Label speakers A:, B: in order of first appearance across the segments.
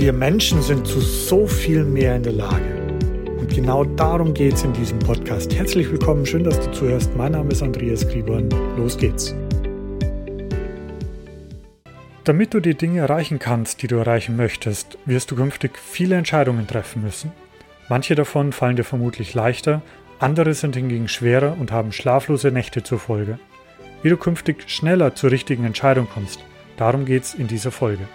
A: Wir Menschen sind zu so viel mehr in der Lage. Und genau darum geht es in diesem Podcast. Herzlich willkommen, schön, dass du zuhörst. Mein Name ist Andreas Grieborn. Los geht's. Damit du die Dinge erreichen kannst, die du erreichen möchtest, wirst du künftig viele Entscheidungen treffen müssen. Manche davon fallen dir vermutlich leichter, andere sind hingegen schwerer und haben schlaflose Nächte zur Folge. Wie du künftig schneller zur richtigen Entscheidung kommst, darum geht's in dieser Folge.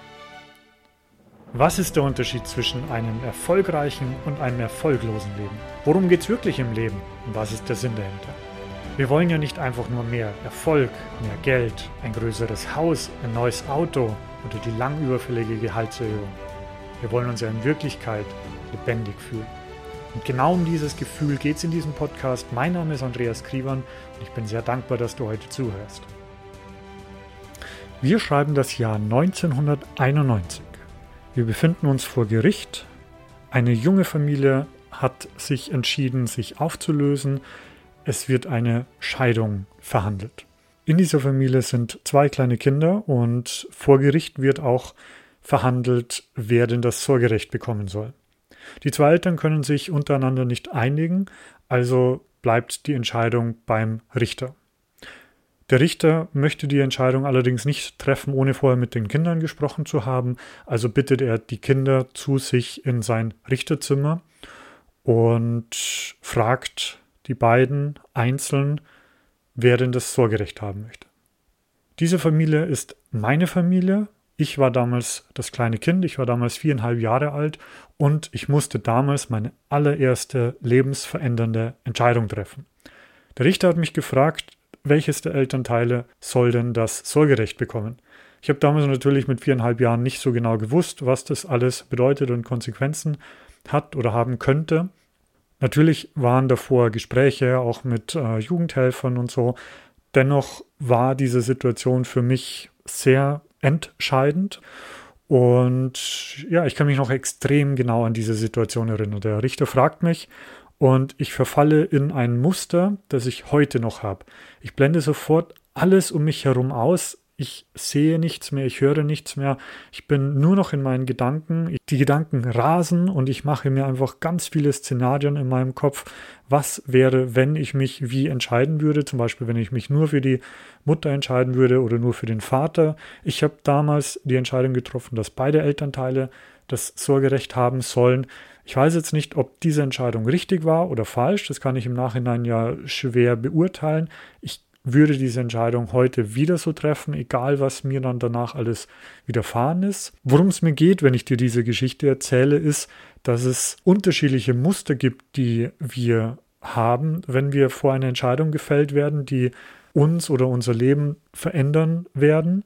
A: Was ist der Unterschied zwischen einem erfolgreichen und einem erfolglosen Leben? Worum geht es wirklich im Leben und was ist der Sinn dahinter? Wir wollen ja nicht einfach nur mehr Erfolg, mehr Geld, ein größeres Haus, ein neues Auto oder die lang überfällige Gehaltserhöhung. Wir wollen uns ja in Wirklichkeit lebendig fühlen. Und genau um dieses Gefühl geht es in diesem Podcast. Mein Name ist Andreas Kriebern und ich bin sehr dankbar, dass du heute zuhörst. Wir schreiben das Jahr 1991. Wir befinden uns vor Gericht. Eine junge Familie hat sich entschieden, sich aufzulösen. Es wird eine Scheidung verhandelt. In dieser Familie sind zwei kleine Kinder und vor Gericht wird auch verhandelt, wer denn das Sorgerecht bekommen soll. Die zwei Eltern können sich untereinander nicht einigen, also bleibt die Entscheidung beim Richter. Der Richter möchte die Entscheidung allerdings nicht treffen, ohne vorher mit den Kindern gesprochen zu haben. Also bittet er die Kinder zu sich in sein Richterzimmer und fragt die beiden einzeln, wer denn das Sorgerecht haben möchte. Diese Familie ist meine Familie. Ich war damals das kleine Kind, ich war damals viereinhalb Jahre alt und ich musste damals meine allererste lebensverändernde Entscheidung treffen. Der Richter hat mich gefragt, welches der Elternteile soll denn das Sorgerecht bekommen? Ich habe damals natürlich mit viereinhalb Jahren nicht so genau gewusst, was das alles bedeutet und Konsequenzen hat oder haben könnte. Natürlich waren davor Gespräche auch mit äh, Jugendhelfern und so. Dennoch war diese Situation für mich sehr entscheidend. Und ja, ich kann mich noch extrem genau an diese Situation erinnern. Der Richter fragt mich, und ich verfalle in ein Muster, das ich heute noch habe. Ich blende sofort alles um mich herum aus. Ich sehe nichts mehr, ich höre nichts mehr. Ich bin nur noch in meinen Gedanken. Die Gedanken rasen und ich mache mir einfach ganz viele Szenarien in meinem Kopf. Was wäre, wenn ich mich wie entscheiden würde? Zum Beispiel, wenn ich mich nur für die Mutter entscheiden würde oder nur für den Vater. Ich habe damals die Entscheidung getroffen, dass beide Elternteile das Sorgerecht haben sollen. Ich weiß jetzt nicht, ob diese Entscheidung richtig war oder falsch. Das kann ich im Nachhinein ja schwer beurteilen. Ich würde diese Entscheidung heute wieder so treffen, egal was mir dann danach alles widerfahren ist. Worum es mir geht, wenn ich dir diese Geschichte erzähle, ist, dass es unterschiedliche Muster gibt, die wir haben, wenn wir vor eine Entscheidung gefällt werden, die uns oder unser Leben verändern werden.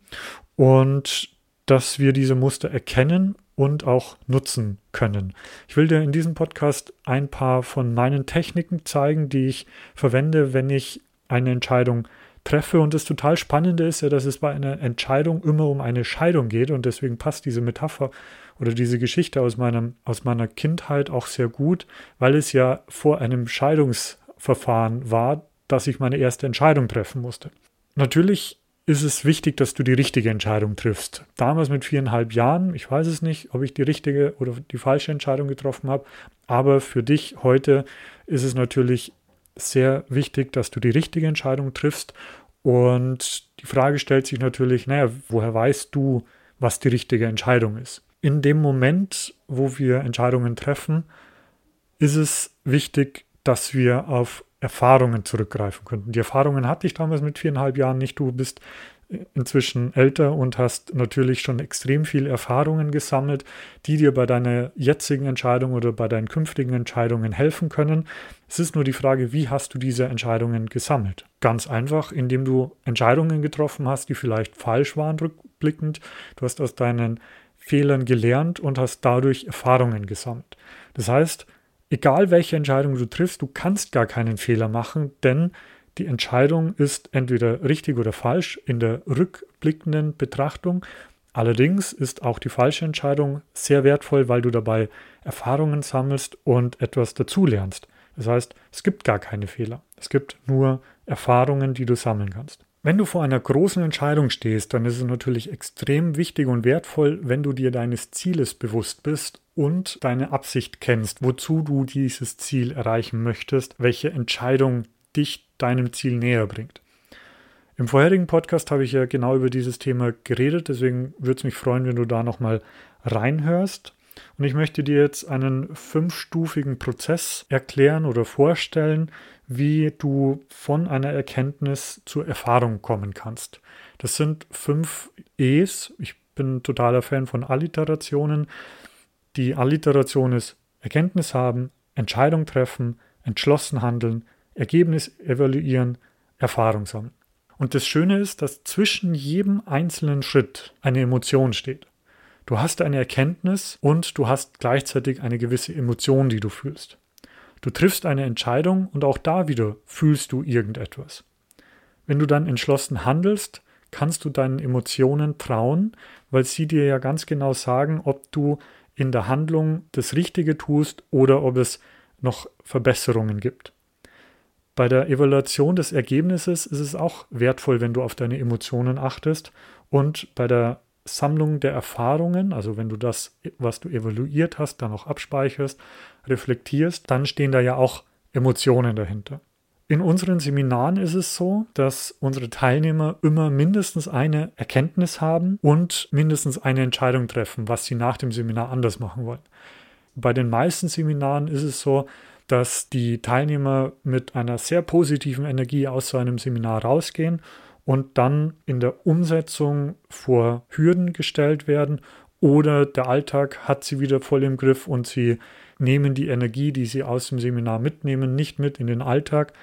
A: Und dass wir diese Muster erkennen und auch nutzen können. Ich will dir in diesem Podcast ein paar von meinen Techniken zeigen, die ich verwende, wenn ich eine Entscheidung treffe. Und das total Spannende ist ja, dass es bei einer Entscheidung immer um eine Scheidung geht. Und deswegen passt diese Metapher oder diese Geschichte aus, meinem, aus meiner Kindheit auch sehr gut, weil es ja vor einem Scheidungsverfahren war, dass ich meine erste Entscheidung treffen musste. Natürlich ist es wichtig, dass du die richtige Entscheidung triffst. Damals mit viereinhalb Jahren, ich weiß es nicht, ob ich die richtige oder die falsche Entscheidung getroffen habe, aber für dich heute ist es natürlich sehr wichtig, dass du die richtige Entscheidung triffst. Und die Frage stellt sich natürlich, naja, woher weißt du, was die richtige Entscheidung ist? In dem Moment, wo wir Entscheidungen treffen, ist es wichtig, dass wir auf Erfahrungen zurückgreifen könnten. Die Erfahrungen hatte ich damals mit viereinhalb Jahren nicht. Du bist inzwischen älter und hast natürlich schon extrem viel Erfahrungen gesammelt, die dir bei deiner jetzigen Entscheidung oder bei deinen künftigen Entscheidungen helfen können. Es ist nur die Frage, wie hast du diese Entscheidungen gesammelt? Ganz einfach, indem du Entscheidungen getroffen hast, die vielleicht falsch waren rückblickend. Du hast aus deinen Fehlern gelernt und hast dadurch Erfahrungen gesammelt. Das heißt, egal welche Entscheidung du triffst, du kannst gar keinen Fehler machen, denn die Entscheidung ist entweder richtig oder falsch in der rückblickenden Betrachtung. Allerdings ist auch die falsche Entscheidung sehr wertvoll, weil du dabei Erfahrungen sammelst und etwas dazulernst. Das heißt, es gibt gar keine Fehler. Es gibt nur Erfahrungen, die du sammeln kannst. Wenn du vor einer großen Entscheidung stehst, dann ist es natürlich extrem wichtig und wertvoll, wenn du dir deines Zieles bewusst bist und deine Absicht kennst, wozu du dieses Ziel erreichen möchtest, welche Entscheidung dich deinem Ziel näher bringt. Im vorherigen Podcast habe ich ja genau über dieses Thema geredet, deswegen würde es mich freuen, wenn du da nochmal reinhörst. Und ich möchte dir jetzt einen fünfstufigen Prozess erklären oder vorstellen, wie du von einer Erkenntnis zur Erfahrung kommen kannst. Das sind fünf E's. Ich bin totaler Fan von Alliterationen. Die Alliteration ist Erkenntnis haben, Entscheidung treffen, entschlossen handeln, Ergebnis evaluieren, Erfahrung sammeln. Und das Schöne ist, dass zwischen jedem einzelnen Schritt eine Emotion steht. Du hast eine Erkenntnis und du hast gleichzeitig eine gewisse Emotion, die du fühlst. Du triffst eine Entscheidung und auch da wieder fühlst du irgendetwas. Wenn du dann entschlossen handelst, kannst du deinen Emotionen trauen, weil sie dir ja ganz genau sagen, ob du in der Handlung das Richtige tust oder ob es noch Verbesserungen gibt. Bei der Evaluation des Ergebnisses ist es auch wertvoll, wenn du auf deine Emotionen achtest und bei der Sammlung der Erfahrungen, also wenn du das, was du evaluiert hast, dann auch abspeicherst, reflektierst, dann stehen da ja auch Emotionen dahinter. In unseren Seminaren ist es so, dass unsere Teilnehmer immer mindestens eine Erkenntnis haben und mindestens eine Entscheidung treffen, was sie nach dem Seminar anders machen wollen. Bei den meisten Seminaren ist es so, dass die Teilnehmer mit einer sehr positiven Energie aus so einem Seminar rausgehen und dann in der Umsetzung vor Hürden gestellt werden oder der Alltag hat sie wieder voll im Griff und sie nehmen die Energie, die sie aus dem Seminar mitnehmen, nicht mit in den Alltag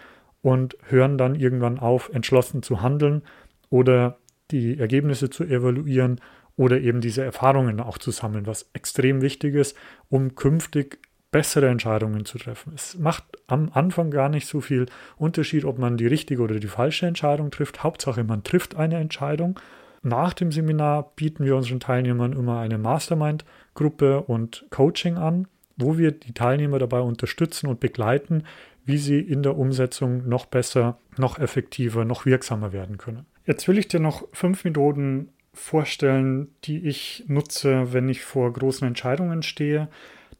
A: und hören dann irgendwann auf, entschlossen zu handeln oder die Ergebnisse zu evaluieren oder eben diese Erfahrungen auch zu sammeln, was extrem wichtig ist, um künftig bessere Entscheidungen zu treffen. Es macht am Anfang gar nicht so viel Unterschied, ob man die richtige oder die falsche Entscheidung trifft. Hauptsache, man trifft eine Entscheidung. Nach dem Seminar bieten wir unseren Teilnehmern immer eine Mastermind-Gruppe und Coaching an, wo wir die Teilnehmer dabei unterstützen und begleiten, wie sie in der Umsetzung noch besser, noch effektiver, noch wirksamer werden können. Jetzt will ich dir noch fünf Methoden vorstellen, die ich nutze, wenn ich vor großen Entscheidungen stehe.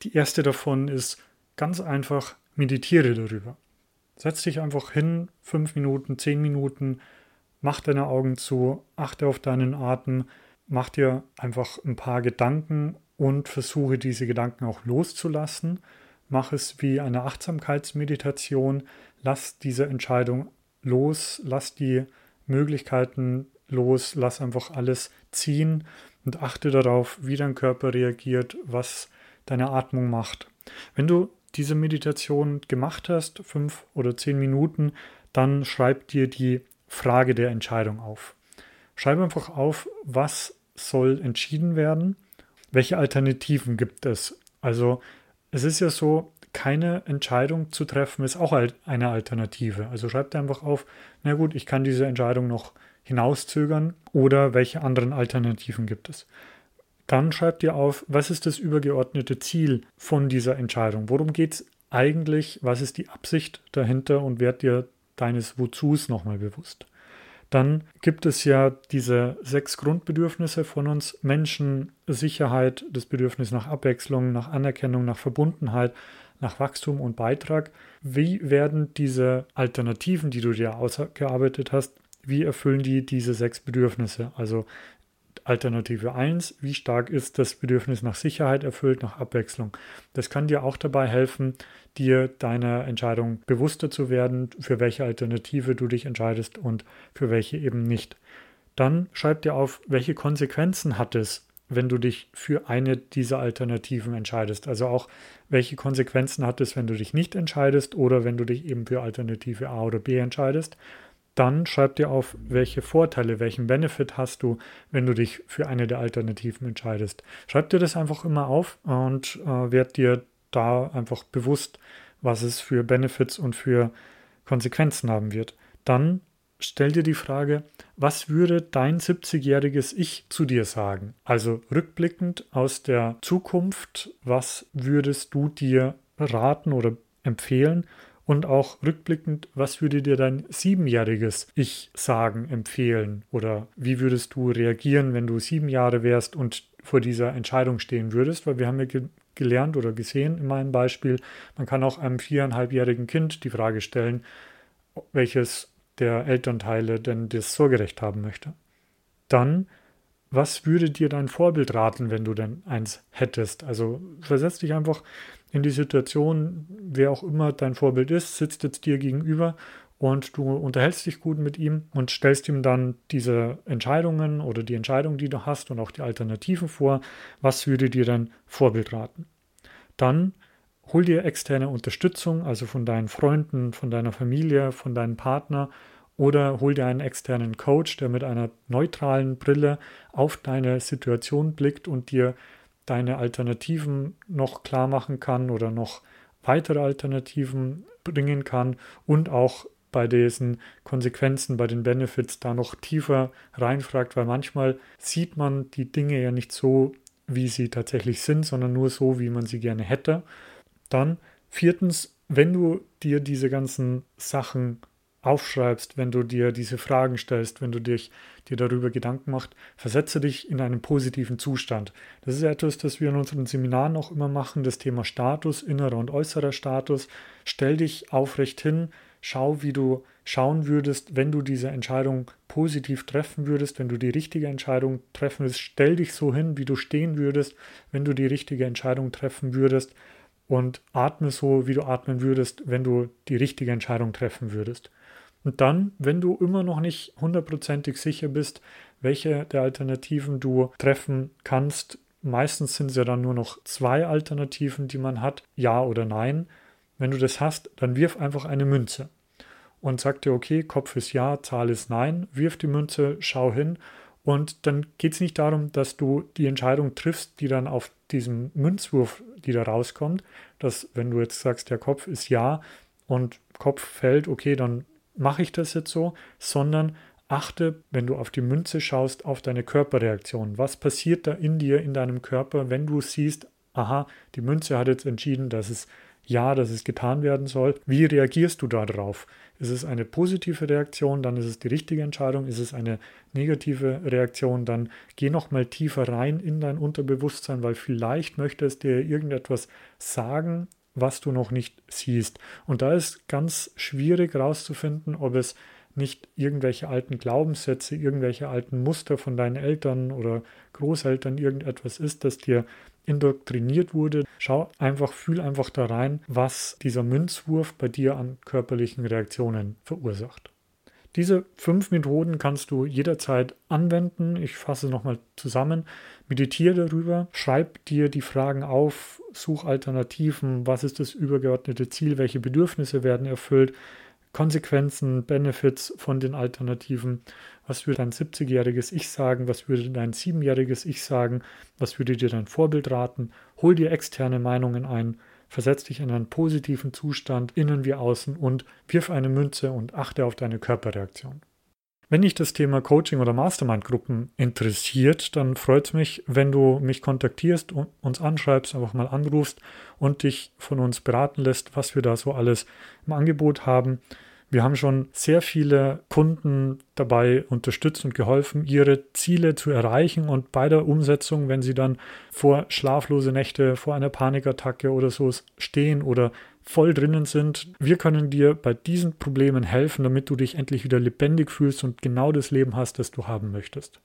A: Die erste davon ist ganz einfach, meditiere darüber. Setz dich einfach hin, fünf Minuten, zehn Minuten, mach deine Augen zu, achte auf deinen Atem, mach dir einfach ein paar Gedanken und versuche diese Gedanken auch loszulassen. Mach es wie eine Achtsamkeitsmeditation. Lass diese Entscheidung los, lass die Möglichkeiten los, lass einfach alles ziehen und achte darauf, wie dein Körper reagiert, was deine Atmung macht. Wenn du diese Meditation gemacht hast, fünf oder zehn Minuten, dann schreib dir die Frage der Entscheidung auf. Schreib einfach auf, was soll entschieden werden, welche Alternativen gibt es. Also es ist ja so, keine Entscheidung zu treffen ist auch eine Alternative. Also schreib dir einfach auf, na gut, ich kann diese Entscheidung noch hinauszögern oder welche anderen Alternativen gibt es. Dann schreibt ihr auf, was ist das übergeordnete Ziel von dieser Entscheidung? Worum geht es eigentlich? Was ist die Absicht dahinter? Und werd dir deines Wozus nochmal bewusst. Dann gibt es ja diese sechs Grundbedürfnisse von uns Menschen, Sicherheit, das Bedürfnis nach Abwechslung, nach Anerkennung, nach Verbundenheit, nach Wachstum und Beitrag. Wie werden diese Alternativen, die du dir ausgearbeitet hast, wie erfüllen die diese sechs Bedürfnisse? Also Alternative 1, wie stark ist das Bedürfnis nach Sicherheit erfüllt, nach Abwechslung. Das kann dir auch dabei helfen, dir deiner Entscheidung bewusster zu werden, für welche Alternative du dich entscheidest und für welche eben nicht. Dann schreib dir auf, welche Konsequenzen hat es, wenn du dich für eine dieser Alternativen entscheidest. Also auch, welche Konsequenzen hat es, wenn du dich nicht entscheidest oder wenn du dich eben für Alternative A oder B entscheidest. Dann schreib dir auf, welche Vorteile, welchen Benefit hast du, wenn du dich für eine der Alternativen entscheidest. Schreib dir das einfach immer auf und äh, werd dir da einfach bewusst, was es für Benefits und für Konsequenzen haben wird. Dann stell dir die Frage, was würde dein 70-jähriges Ich zu dir sagen? Also rückblickend aus der Zukunft, was würdest du dir raten oder empfehlen, Und auch rückblickend, was würde dir dein siebenjähriges Ich sagen, empfehlen? Oder wie würdest du reagieren, wenn du sieben Jahre wärst und vor dieser Entscheidung stehen würdest? Weil wir haben ja ge gelernt oder gesehen in meinem Beispiel, man kann auch einem viereinhalbjährigen Kind die Frage stellen, welches der Elternteile denn das Sorgerecht haben möchte. Dann was würde dir dein Vorbild raten, wenn du denn eins hättest? Also versetz dich einfach in die Situation, wer auch immer dein Vorbild ist, sitzt jetzt dir gegenüber und du unterhältst dich gut mit ihm und stellst ihm dann diese Entscheidungen oder die Entscheidung, die du hast und auch die Alternativen vor. Was würde dir dein Vorbild raten? Dann hol dir externe Unterstützung, also von deinen Freunden, von deiner Familie, von deinem Partner oder hol dir einen externen Coach, der mit einer neutralen Brille auf deine Situation blickt und dir deine Alternativen noch klar machen kann oder noch weitere Alternativen bringen kann und auch bei diesen Konsequenzen, bei den Benefits da noch tiefer reinfragt, weil manchmal sieht man die Dinge ja nicht so, wie sie tatsächlich sind, sondern nur so, wie man sie gerne hätte. Dann viertens, wenn du dir diese ganzen Sachen aufschreibst, wenn du dir diese Fragen stellst, wenn du dich, dir darüber Gedanken machst, versetze dich in einen positiven Zustand. Das ist etwas, das wir in unseren Seminaren auch immer machen, das Thema Status, innerer und äußerer Status. Stell dich aufrecht hin, schau, wie du schauen würdest, wenn du diese Entscheidung positiv treffen würdest, wenn du die richtige Entscheidung treffen würdest. Stell dich so hin, wie du stehen würdest, wenn du die richtige Entscheidung treffen würdest und atme so, wie du atmen würdest, wenn du die richtige Entscheidung treffen würdest. Und dann, wenn du immer noch nicht hundertprozentig sicher bist, welche der Alternativen du treffen kannst, meistens sind es ja dann nur noch zwei Alternativen, die man hat, ja oder nein. Wenn du das hast, dann wirf einfach eine Münze und sag dir, okay, Kopf ist ja, Zahl ist nein, wirf die Münze, schau hin und dann geht es nicht darum, dass du die Entscheidung triffst, die dann auf diesem Münzwurf, die da rauskommt, dass wenn du jetzt sagst, der Kopf ist ja und Kopf fällt, okay, dann mache ich das jetzt so, sondern achte, wenn du auf die Münze schaust, auf deine Körperreaktion. Was passiert da in dir, in deinem Körper, wenn du siehst, aha, die Münze hat jetzt entschieden, dass es ja, dass es getan werden soll. Wie reagierst du darauf? Ist es eine positive Reaktion, dann ist es die richtige Entscheidung. Ist es eine negative Reaktion, dann geh noch mal tiefer rein in dein Unterbewusstsein, weil vielleicht möchte es dir irgendetwas sagen, was du noch nicht siehst. Und da ist ganz schwierig herauszufinden, ob es nicht irgendwelche alten Glaubenssätze, irgendwelche alten Muster von deinen Eltern oder Großeltern irgendetwas ist, das dir indoktriniert wurde. Schau einfach, fühl einfach da rein, was dieser Münzwurf bei dir an körperlichen Reaktionen verursacht. Diese fünf Methoden kannst du jederzeit anwenden. Ich fasse nochmal zusammen. Meditiere darüber, schreib dir die Fragen auf, such Alternativen, was ist das übergeordnete Ziel, welche Bedürfnisse werden erfüllt, Konsequenzen, Benefits von den Alternativen. Was würde dein 70-jähriges Ich sagen? Was würde dein 7-jähriges Ich sagen? Was würde dir dein Vorbild raten? Hol dir externe Meinungen ein versetz dich in einen positiven Zustand, innen wie außen und wirf eine Münze und achte auf deine Körperreaktion. Wenn dich das Thema Coaching oder Mastermind-Gruppen interessiert, dann freut es mich, wenn du mich kontaktierst und uns anschreibst, einfach mal anrufst und dich von uns beraten lässt, was wir da so alles im Angebot haben. Wir haben schon sehr viele Kunden dabei unterstützt und geholfen, ihre Ziele zu erreichen und bei der Umsetzung, wenn sie dann vor schlaflose Nächte, vor einer Panikattacke oder so stehen oder voll drinnen sind, wir können dir bei diesen Problemen helfen, damit du dich endlich wieder lebendig fühlst und genau das Leben hast, das du haben möchtest.